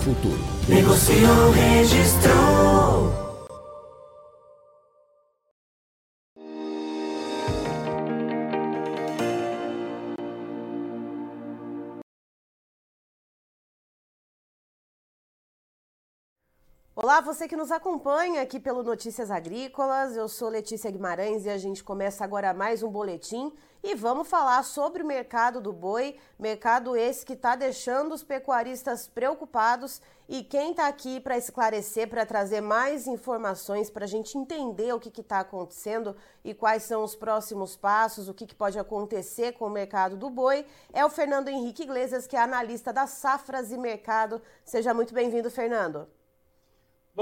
futuro. Negociou, registrou. Olá, você que nos acompanha aqui pelo Notícias Agrícolas. Eu sou Letícia Guimarães e a gente começa agora mais um boletim e vamos falar sobre o mercado do boi, mercado esse que está deixando os pecuaristas preocupados. E quem está aqui para esclarecer, para trazer mais informações, para a gente entender o que está acontecendo e quais são os próximos passos, o que, que pode acontecer com o mercado do boi, é o Fernando Henrique Iglesias, que é analista da Safras e Mercado. Seja muito bem-vindo, Fernando.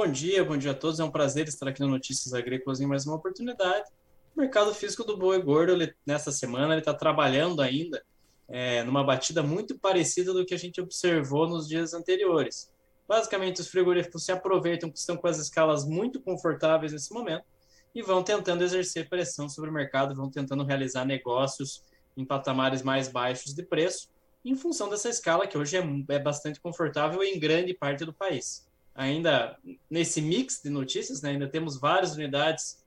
Bom dia, bom dia a todos. É um prazer estar aqui no Notícias Agrícolas em mais uma oportunidade. O mercado físico do boi gordo, ele, nessa semana, ele está trabalhando ainda é, numa batida muito parecida do que a gente observou nos dias anteriores. Basicamente, os frigoríficos se aproveitam que estão com as escalas muito confortáveis nesse momento e vão tentando exercer pressão sobre o mercado, vão tentando realizar negócios em patamares mais baixos de preço, em função dessa escala que hoje é, é bastante confortável em grande parte do país ainda nesse mix de notícias, né, ainda temos várias unidades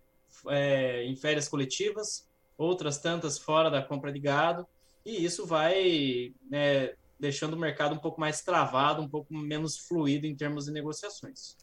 é, em férias coletivas, outras tantas fora da compra de gado, e isso vai né, deixando o mercado um pouco mais travado, um pouco menos fluido em termos de negociações.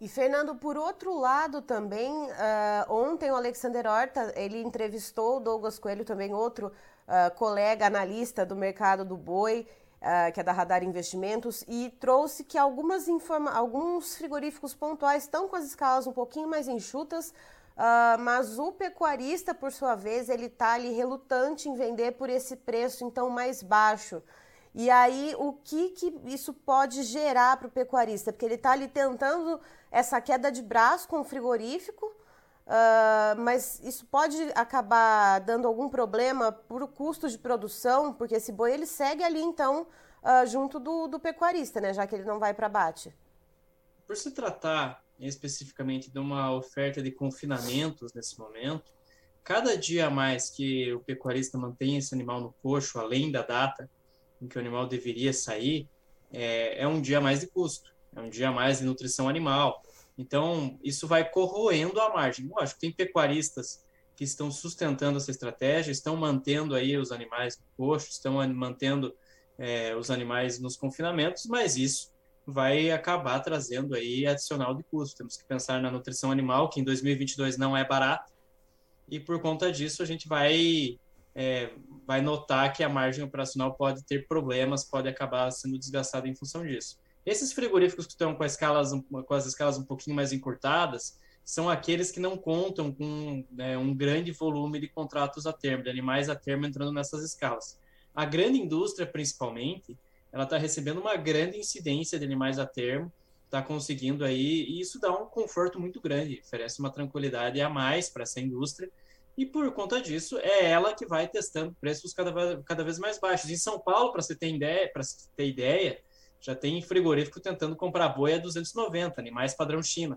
E Fernando, por outro lado também, uh, ontem o Alexander Horta, ele entrevistou o Douglas Coelho, também outro uh, colega analista do mercado do boi, uh, que é da Radar Investimentos, e trouxe que algumas informa alguns frigoríficos pontuais estão com as escalas um pouquinho mais enxutas, uh, mas o pecuarista, por sua vez, ele está ali relutante em vender por esse preço então mais baixo. E aí, o que, que isso pode gerar para o pecuarista? Porque ele está ali tentando essa queda de braço com o frigorífico, Uh, mas isso pode acabar dando algum problema por custo de produção, porque esse boi ele segue ali então uh, junto do, do, pecuarista, né, já que ele não vai para abate. Por se tratar especificamente de uma oferta de confinamentos nesse momento, cada dia a mais que o pecuarista mantém esse animal no coxo, além da data em que o animal deveria sair, é, é um dia a mais de custo, é um dia a mais de nutrição animal, então, isso vai corroendo a margem. Lógico, tem pecuaristas que estão sustentando essa estratégia, estão mantendo aí os animais no coxo, estão mantendo é, os animais nos confinamentos, mas isso vai acabar trazendo aí adicional de custo. Temos que pensar na nutrição animal, que em 2022 não é barato, e por conta disso a gente vai é, vai notar que a margem operacional pode ter problemas, pode acabar sendo desgastada em função disso. Esses frigoríficos que estão com, escalas, com as escalas um pouquinho mais encurtadas são aqueles que não contam com né, um grande volume de contratos a termo, de animais a termo entrando nessas escalas. A grande indústria, principalmente, ela está recebendo uma grande incidência de animais a termo, está conseguindo aí, e isso dá um conforto muito grande, oferece uma tranquilidade a mais para essa indústria, e por conta disso, é ela que vai testando preços cada, cada vez mais baixos. Em São Paulo, para você ter ideia, para ter ideia, já tem frigorífico tentando comprar boi a 290, animais padrão China.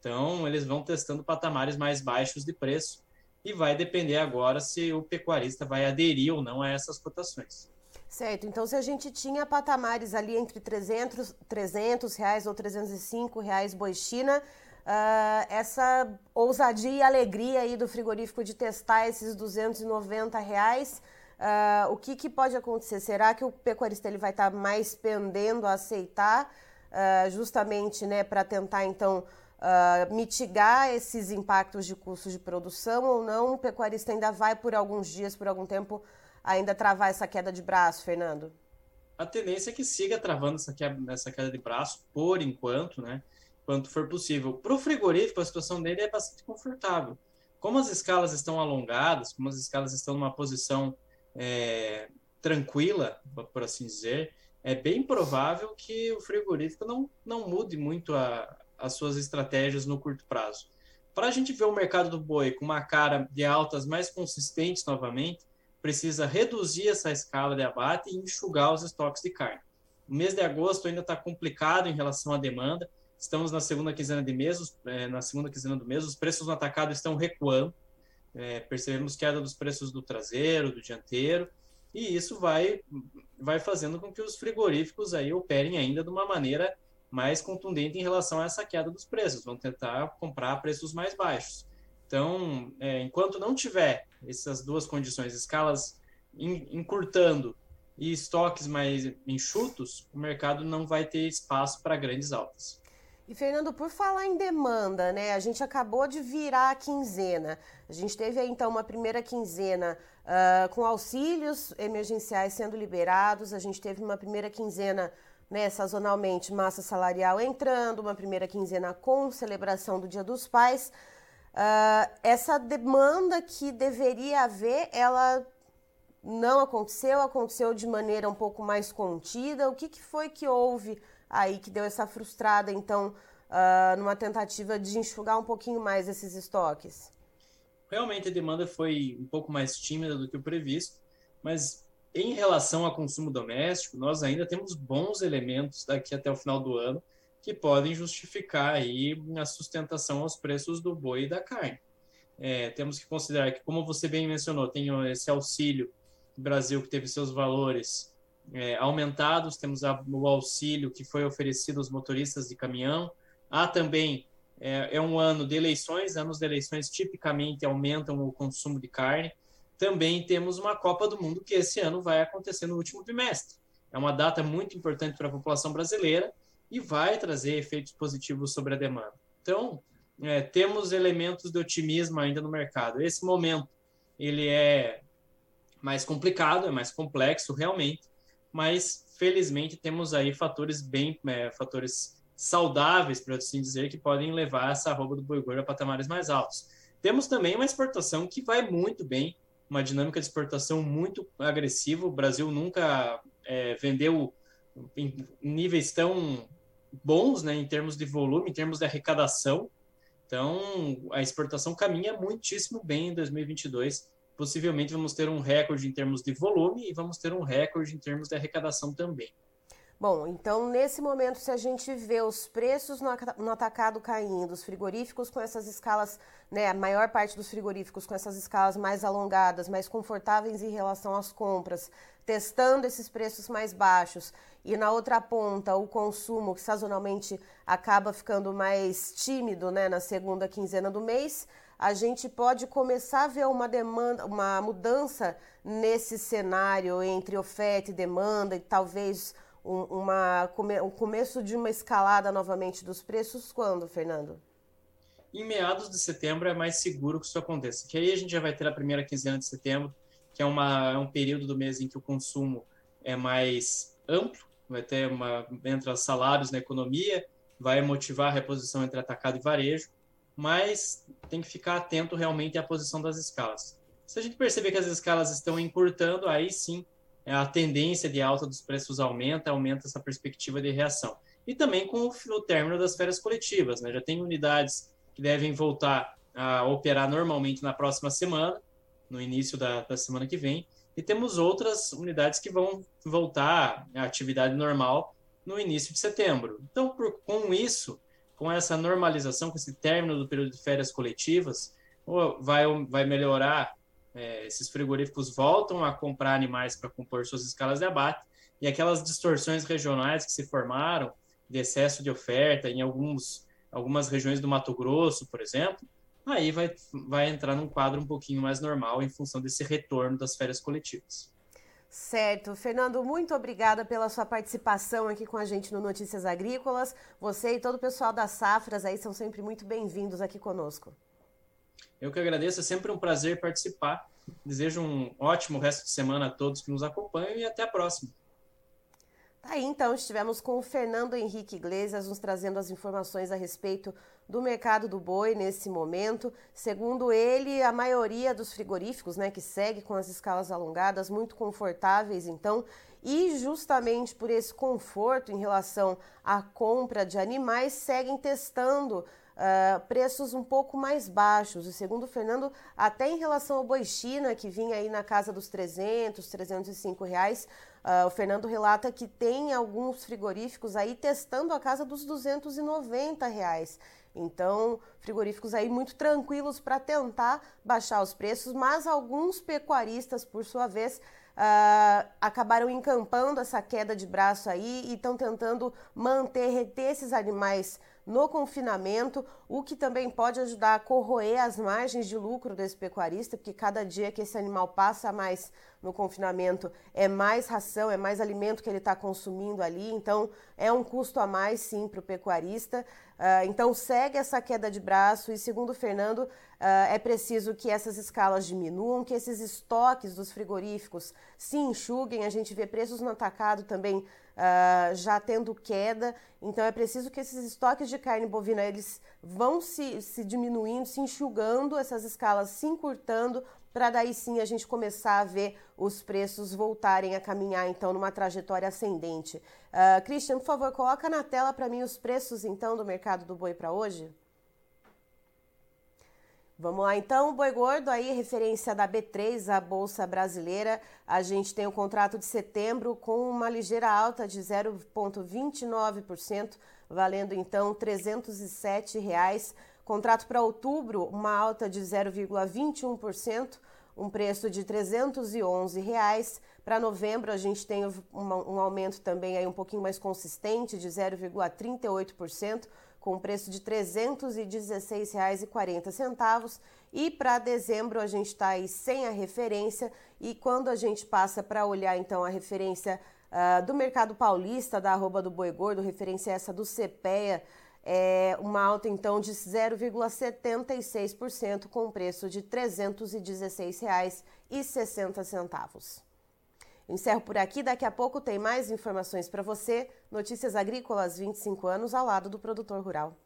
Então, eles vão testando patamares mais baixos de preço e vai depender agora se o pecuarista vai aderir ou não a essas cotações. Certo, então se a gente tinha patamares ali entre 300, 300 reais ou 305 reais boi China, uh, essa ousadia e alegria aí do frigorífico de testar esses 290 reais Uh, o que, que, pode acontecer? Será que o pecuarista ele vai estar tá mais pendendo a aceitar, uh, justamente né, para tentar então uh, mitigar esses impactos de custos de produção ou não? O pecuarista ainda vai por alguns dias, por algum tempo, ainda travar essa queda de braço, Fernando? A tendência é que siga travando essa queda, essa queda de braço por enquanto, né? Quanto for possível. Para o frigorífico, a situação dele é bastante confortável. Como as escalas estão alongadas, como as escalas estão numa posição é, tranquila, por assim dizer, é bem provável que o frigorífico não, não mude muito a, as suas estratégias no curto prazo. Para a gente ver o mercado do boi com uma cara de altas mais consistentes novamente, precisa reduzir essa escala de abate e enxugar os estoques de carne. O mês de agosto ainda está complicado em relação à demanda. Estamos na segunda quinzena de mês, é, na segunda quinzena do mês, os preços no atacado estão recuando. É, percebemos queda dos preços do traseiro, do dianteiro, e isso vai, vai fazendo com que os frigoríficos aí operem ainda de uma maneira mais contundente em relação a essa queda dos preços, vão tentar comprar a preços mais baixos. Então, é, enquanto não tiver essas duas condições, escalas encurtando e estoques mais enxutos, o mercado não vai ter espaço para grandes altas. E Fernando, por falar em demanda, né? A gente acabou de virar a quinzena. A gente teve aí então uma primeira quinzena uh, com auxílios emergenciais sendo liberados. A gente teve uma primeira quinzena né, sazonalmente massa salarial entrando, uma primeira quinzena com celebração do Dia dos Pais. Uh, essa demanda que deveria haver, ela não aconteceu, aconteceu de maneira um pouco mais contida. O que, que foi que houve aí que deu essa frustrada, então, uh, numa tentativa de enxugar um pouquinho mais esses estoques? Realmente a demanda foi um pouco mais tímida do que o previsto, mas em relação ao consumo doméstico, nós ainda temos bons elementos daqui até o final do ano que podem justificar aí a sustentação aos preços do boi e da carne. É, temos que considerar que, como você bem mencionou, tem esse auxílio Brasil que teve seus valores é, aumentados, temos a, o auxílio que foi oferecido aos motoristas de caminhão. Há também, é, é, um ano de eleições, anos de eleições tipicamente aumentam o consumo de carne. Também temos uma Copa do Mundo que esse ano vai acontecer no último trimestre. É uma data muito importante para a população brasileira e vai trazer efeitos positivos sobre a demanda. Então, é, temos elementos de otimismo ainda no mercado. Esse momento ele é mais complicado, é mais complexo realmente, mas felizmente temos aí fatores bem, é, fatores saudáveis, para assim dizer, que podem levar essa arroba do boi gordo a patamares mais altos. Temos também uma exportação que vai muito bem, uma dinâmica de exportação muito agressiva. O Brasil nunca é, vendeu em níveis tão bons, né, em termos de volume, em termos de arrecadação. Então, a exportação caminha muitíssimo bem em 2022 possivelmente vamos ter um recorde em termos de volume e vamos ter um recorde em termos de arrecadação também. Bom, então nesse momento, se a gente vê os preços no, atacado caindo, os frigoríficos com essas escalas, né, a maior parte dos frigoríficos com essas escalas mais alongadas, mais confortáveis em relação às compras, testando esses preços mais baixos, e na outra ponta o consumo que sazonalmente acaba ficando mais tímido, né, na segunda quinzena do mês, a gente pode começar a ver uma demanda, uma mudança nesse cenário entre oferta e demanda e talvez um, uma, um começo de uma escalada novamente dos preços quando, Fernando? Em meados de setembro é mais seguro que isso aconteça, que aí a gente já vai ter a primeira quinzena de setembro, que é, uma, é um período do mês em que o consumo é mais amplo, vai ter uma entra salários na economia, vai motivar a reposição entre atacado e varejo, mas tem que ficar atento realmente à posição das escalas. Se a gente perceber que as escalas estão encurtando, aí sim é, a tendência de alta dos preços aumenta, aumenta essa perspectiva de reação. E também com o, término das férias coletivas, né? já tem unidades que devem voltar a operar normalmente na próxima semana, no início da, da semana que vem, e temos outras unidades que vão voltar à atividade normal no início de setembro. Então, por, com isso, com essa normalização, com esse término do período de férias coletivas, vai, vai melhorar, é, esses frigoríficos voltam a comprar animais para compor suas escalas de abate, e aquelas distorções regionais que se formaram de excesso de oferta em alguns, algumas regiões do Mato Grosso, por exemplo, aí vai, vai entrar num quadro um pouquinho mais normal em função desse retorno das férias coletivas. Certo. Fernando, muito obrigada pela sua participação aqui com a gente no Notícias Agrícolas. Você e todo o pessoal das Safras aí são sempre muito bem-vindos aqui conosco. Eu que agradeço, é sempre um prazer participar. Desejo um ótimo resto de semana a todos que nos acompanham e até a próxima. Tá aí, então, estivemos com o Fernando Henrique Iglesias nos trazendo as informações a respeito do mercado do boi nesse momento. Segundo ele, a maioria dos frigoríficos, né, que segue com as escalas alongadas, muito confortáveis, então, e justamente por esse conforto em relação à compra de animais, seguem testando Uh, preços um pouco mais baixos. E segundo o Fernando, até em relação ao boi China, que vinha aí na casa dos 300, 305 reais, uh, o Fernando relata que tem alguns frigoríficos aí testando a casa dos 290 reais. Então, frigoríficos aí muito tranquilos para tentar baixar os preços, mas alguns pecuaristas, por sua vez, uh, acabaram encampando essa queda de braço aí e estão tentando manter, reter esses animais no confinamento, o que também pode ajudar a corroer as margens de lucro desse pecuarista, porque cada dia que esse animal passa mais no confinamento é mais ração, é mais alimento que ele está consumindo ali, então é um custo a mais sim para o pecuarista. Uh, então segue essa queda de braço e, segundo o Fernando, uh, é preciso que essas escalas diminuam, que esses estoques dos frigoríficos se enxuguem. A gente vê preços no atacado também uh, já tendo queda. Então é preciso que esses estoques de carne bovina eles vão se, se diminuindo, se enxugando, essas escalas se encurtando, para daí sim a gente começar a ver os preços voltarem a caminhar então numa trajetória ascendente. Uh, Christian, por favor, coloca na tela para mim os preços então do mercado do boi para hoje. Vamos lá, então, boi gordo aí, referência da B3, a Bolsa Brasileira. A gente tem o contrato de setembro com uma ligeira alta de 0,29%, valendo então R$ 307. Contrato para outubro, uma alta de 0,21%, um preço de 311 reais. Para novembro, a gente tem um, um aumento também aí um pouquinho mais consistente, de 0,38% com preço de R$ 316,40. E para dezembro a gente está aí sem a referência e quando a gente passa para olhar então a referência uh, do mercado paulista da arroba do boi gordo, referência essa do CPEA, é uma alta então de 0,76% com preço de R$ 316,60. Encerro por aqui, daqui a pouco tem mais informações para você. Notícias Agrícolas 25 anos ao lado do produtor rural.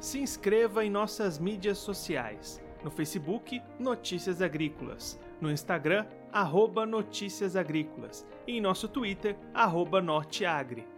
Se inscreva em nossas mídias sociais. No Facebook, Notícias Agrícolas. No Instagram, arroba Notícias Agrícolas. E em nosso Twitter, Norteagri.